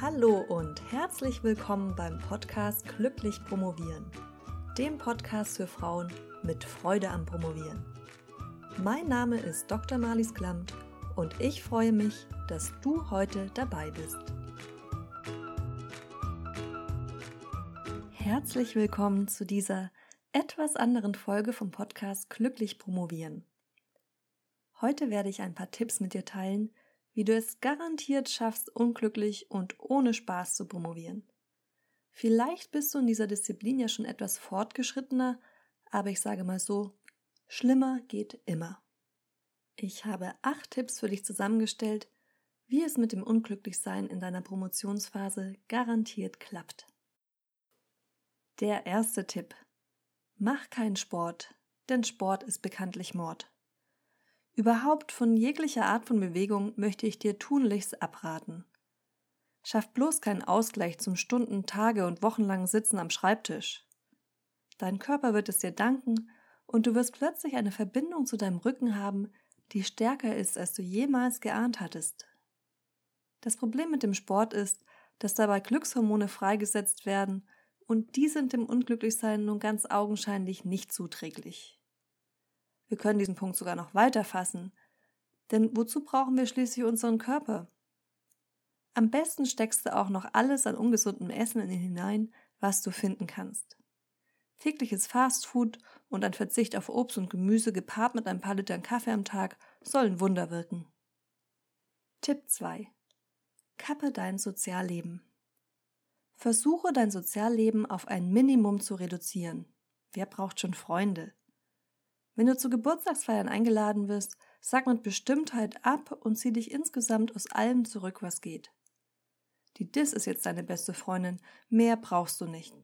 Hallo und herzlich willkommen beim Podcast Glücklich Promovieren, dem Podcast für Frauen mit Freude am Promovieren. Mein Name ist Dr. Marlies Klamt und ich freue mich, dass du heute dabei bist. Herzlich willkommen zu dieser etwas anderen Folge vom Podcast Glücklich Promovieren. Heute werde ich ein paar Tipps mit dir teilen, wie du es garantiert schaffst, unglücklich und ohne Spaß zu promovieren. Vielleicht bist du in dieser Disziplin ja schon etwas fortgeschrittener, aber ich sage mal so, schlimmer geht immer. Ich habe acht Tipps für dich zusammengestellt, wie es mit dem Unglücklichsein in deiner Promotionsphase garantiert klappt. Der erste Tipp. Mach keinen Sport, denn Sport ist bekanntlich Mord. Überhaupt von jeglicher Art von Bewegung möchte ich dir tunlichst abraten. Schaff bloß keinen Ausgleich zum Stunden-, Tage- und wochenlangen Sitzen am Schreibtisch. Dein Körper wird es dir danken und du wirst plötzlich eine Verbindung zu deinem Rücken haben, die stärker ist, als du jemals geahnt hattest. Das Problem mit dem Sport ist, dass dabei Glückshormone freigesetzt werden und die sind dem Unglücklichsein nun ganz augenscheinlich nicht zuträglich. Wir können diesen Punkt sogar noch weiter fassen. Denn wozu brauchen wir schließlich unseren Körper? Am besten steckst du auch noch alles an ungesundem Essen in ihn hinein, was du finden kannst. Tägliches Fastfood und ein Verzicht auf Obst und Gemüse gepaart mit ein paar Litern Kaffee am Tag sollen Wunder wirken. Tipp 2. Kappe dein Sozialleben. Versuche dein Sozialleben auf ein Minimum zu reduzieren. Wer braucht schon Freunde? Wenn du zu Geburtstagsfeiern eingeladen wirst, sag mit Bestimmtheit ab und zieh dich insgesamt aus allem zurück, was geht. Die Dis ist jetzt deine beste Freundin, mehr brauchst du nicht.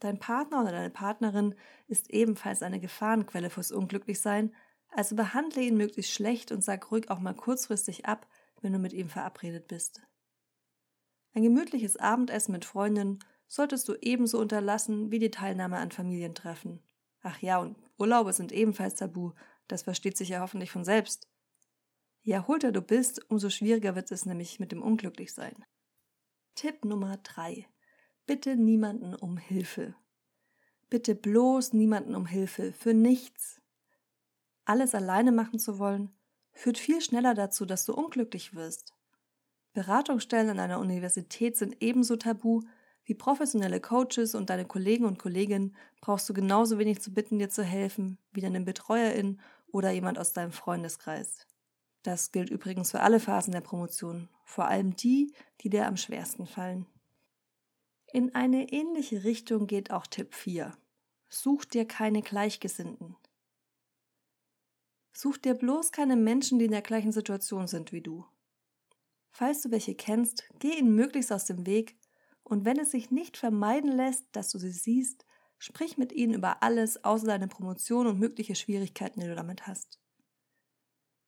Dein Partner oder deine Partnerin ist ebenfalls eine Gefahrenquelle fürs Unglücklichsein, also behandle ihn möglichst schlecht und sag ruhig auch mal kurzfristig ab, wenn du mit ihm verabredet bist. Ein gemütliches Abendessen mit Freundinnen solltest du ebenso unterlassen wie die Teilnahme an Familientreffen. Ach ja, und Urlaube sind ebenfalls tabu, das versteht sich ja hoffentlich von selbst. Je erholter du bist, umso schwieriger wird es nämlich mit dem Unglücklichsein. Tipp Nummer drei: Bitte niemanden um Hilfe. Bitte bloß niemanden um Hilfe, für nichts. Alles alleine machen zu wollen, führt viel schneller dazu, dass du unglücklich wirst. Beratungsstellen an einer Universität sind ebenso tabu wie professionelle Coaches und deine Kollegen und Kolleginnen brauchst du genauso wenig zu bitten, dir zu helfen, wie deine Betreuerin oder jemand aus deinem Freundeskreis. Das gilt übrigens für alle Phasen der Promotion, vor allem die, die dir am schwersten fallen. In eine ähnliche Richtung geht auch Tipp 4. Such dir keine Gleichgesinnten. Such dir bloß keine Menschen, die in der gleichen Situation sind wie du. Falls du welche kennst, geh ihnen möglichst aus dem Weg und wenn es sich nicht vermeiden lässt, dass du sie siehst, sprich mit ihnen über alles außer deine Promotion und mögliche Schwierigkeiten, die du damit hast.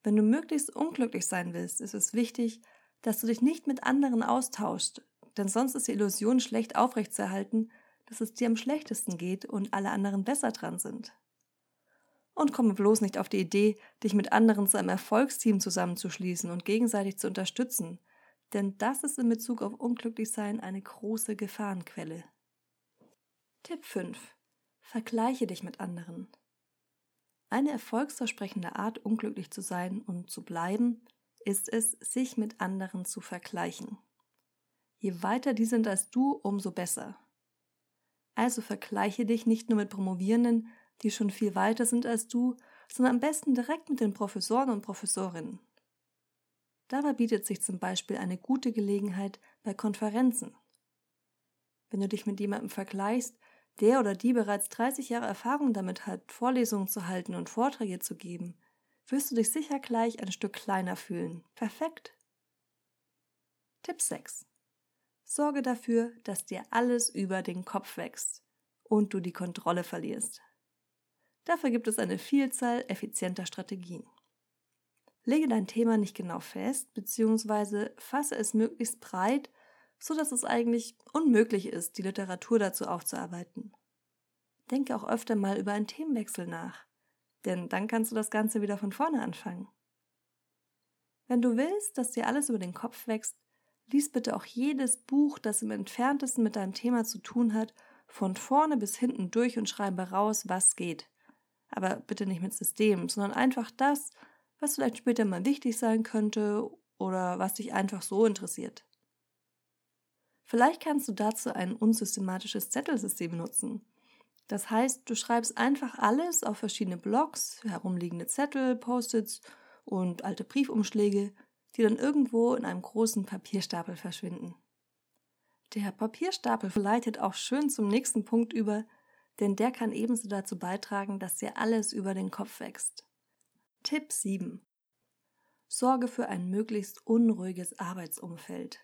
Wenn du möglichst unglücklich sein willst, ist es wichtig, dass du dich nicht mit anderen austauschst, denn sonst ist die Illusion schlecht aufrechtzuerhalten, dass es dir am schlechtesten geht und alle anderen besser dran sind. Und komme bloß nicht auf die Idee, dich mit anderen zu einem Erfolgsteam zusammenzuschließen und gegenseitig zu unterstützen, denn das ist in Bezug auf Unglücklichsein eine große Gefahrenquelle. Tipp 5. Vergleiche dich mit anderen. Eine erfolgsversprechende Art, unglücklich zu sein und zu bleiben, ist es, sich mit anderen zu vergleichen. Je weiter die sind als du, umso besser. Also vergleiche dich nicht nur mit Promovierenden, die schon viel weiter sind als du, sondern am besten direkt mit den Professoren und Professorinnen. Dabei bietet sich zum Beispiel eine gute Gelegenheit bei Konferenzen. Wenn du dich mit jemandem vergleichst, der oder die bereits 30 Jahre Erfahrung damit hat, Vorlesungen zu halten und Vorträge zu geben, wirst du dich sicher gleich ein Stück kleiner fühlen. Perfekt. Tipp 6. Sorge dafür, dass dir alles über den Kopf wächst und du die Kontrolle verlierst. Dafür gibt es eine Vielzahl effizienter Strategien. Lege dein Thema nicht genau fest, beziehungsweise fasse es möglichst breit, so dass es eigentlich unmöglich ist, die Literatur dazu aufzuarbeiten. Denke auch öfter mal über einen Themenwechsel nach, denn dann kannst du das Ganze wieder von vorne anfangen. Wenn du willst, dass dir alles über den Kopf wächst, Lies bitte auch jedes Buch, das im entferntesten mit deinem Thema zu tun hat, von vorne bis hinten durch und schreibe raus, was geht. Aber bitte nicht mit System, sondern einfach das, was vielleicht später mal wichtig sein könnte oder was dich einfach so interessiert. Vielleicht kannst du dazu ein unsystematisches Zettelsystem nutzen. Das heißt, du schreibst einfach alles auf verschiedene Blogs, herumliegende Zettel, Post-its und alte Briefumschläge, die dann irgendwo in einem großen Papierstapel verschwinden. Der Papierstapel leitet auch schön zum nächsten Punkt über, denn der kann ebenso dazu beitragen, dass dir alles über den Kopf wächst. Tipp 7. Sorge für ein möglichst unruhiges Arbeitsumfeld.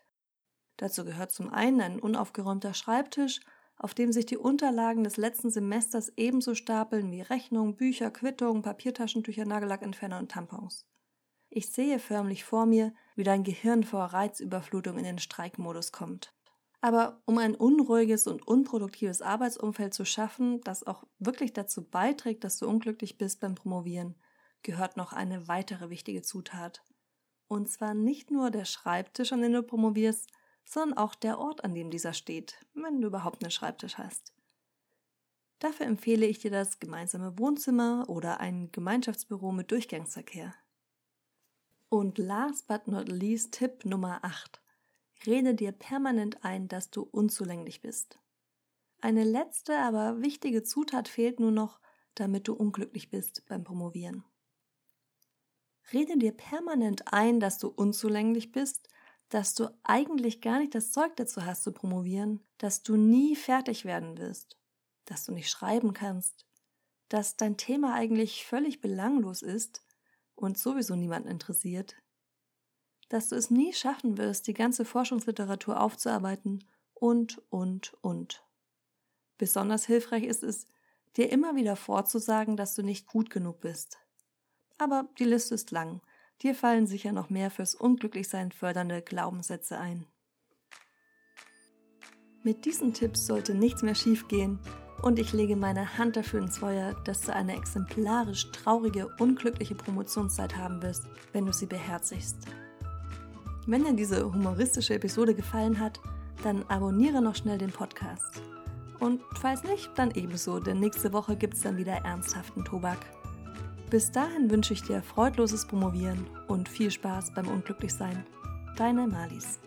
Dazu gehört zum einen ein unaufgeräumter Schreibtisch, auf dem sich die Unterlagen des letzten Semesters ebenso stapeln wie Rechnungen, Bücher, Quittungen, Papiertaschentücher, Nagellackentferner und Tampons. Ich sehe förmlich vor mir, wie dein Gehirn vor Reizüberflutung in den Streikmodus kommt. Aber um ein unruhiges und unproduktives Arbeitsumfeld zu schaffen, das auch wirklich dazu beiträgt, dass du unglücklich bist beim Promovieren, gehört noch eine weitere wichtige Zutat. Und zwar nicht nur der Schreibtisch, an dem du promovierst, sondern auch der Ort, an dem dieser steht, wenn du überhaupt einen Schreibtisch hast. Dafür empfehle ich dir das gemeinsame Wohnzimmer oder ein Gemeinschaftsbüro mit Durchgangsverkehr. Und last but not least Tipp Nummer 8. Rede dir permanent ein, dass du unzulänglich bist. Eine letzte, aber wichtige Zutat fehlt nur noch, damit du unglücklich bist beim Promovieren. Rede dir permanent ein, dass du unzulänglich bist, dass du eigentlich gar nicht das Zeug dazu hast zu promovieren, dass du nie fertig werden wirst, dass du nicht schreiben kannst, dass dein Thema eigentlich völlig belanglos ist und sowieso niemanden interessiert, dass du es nie schaffen wirst, die ganze Forschungsliteratur aufzuarbeiten und, und, und. Besonders hilfreich ist es, dir immer wieder vorzusagen, dass du nicht gut genug bist. Aber die Liste ist lang. Dir fallen sicher noch mehr fürs Unglücklichsein fördernde Glaubenssätze ein. Mit diesen Tipps sollte nichts mehr schiefgehen und ich lege meine Hand dafür ins Feuer, dass du eine exemplarisch traurige, unglückliche Promotionszeit haben wirst, wenn du sie beherzigst. Wenn dir diese humoristische Episode gefallen hat, dann abonniere noch schnell den Podcast. Und falls nicht, dann ebenso, denn nächste Woche gibt es dann wieder ernsthaften Tobak. Bis dahin wünsche ich dir freudloses Promovieren und viel Spaß beim Unglücklichsein. Deine Malis.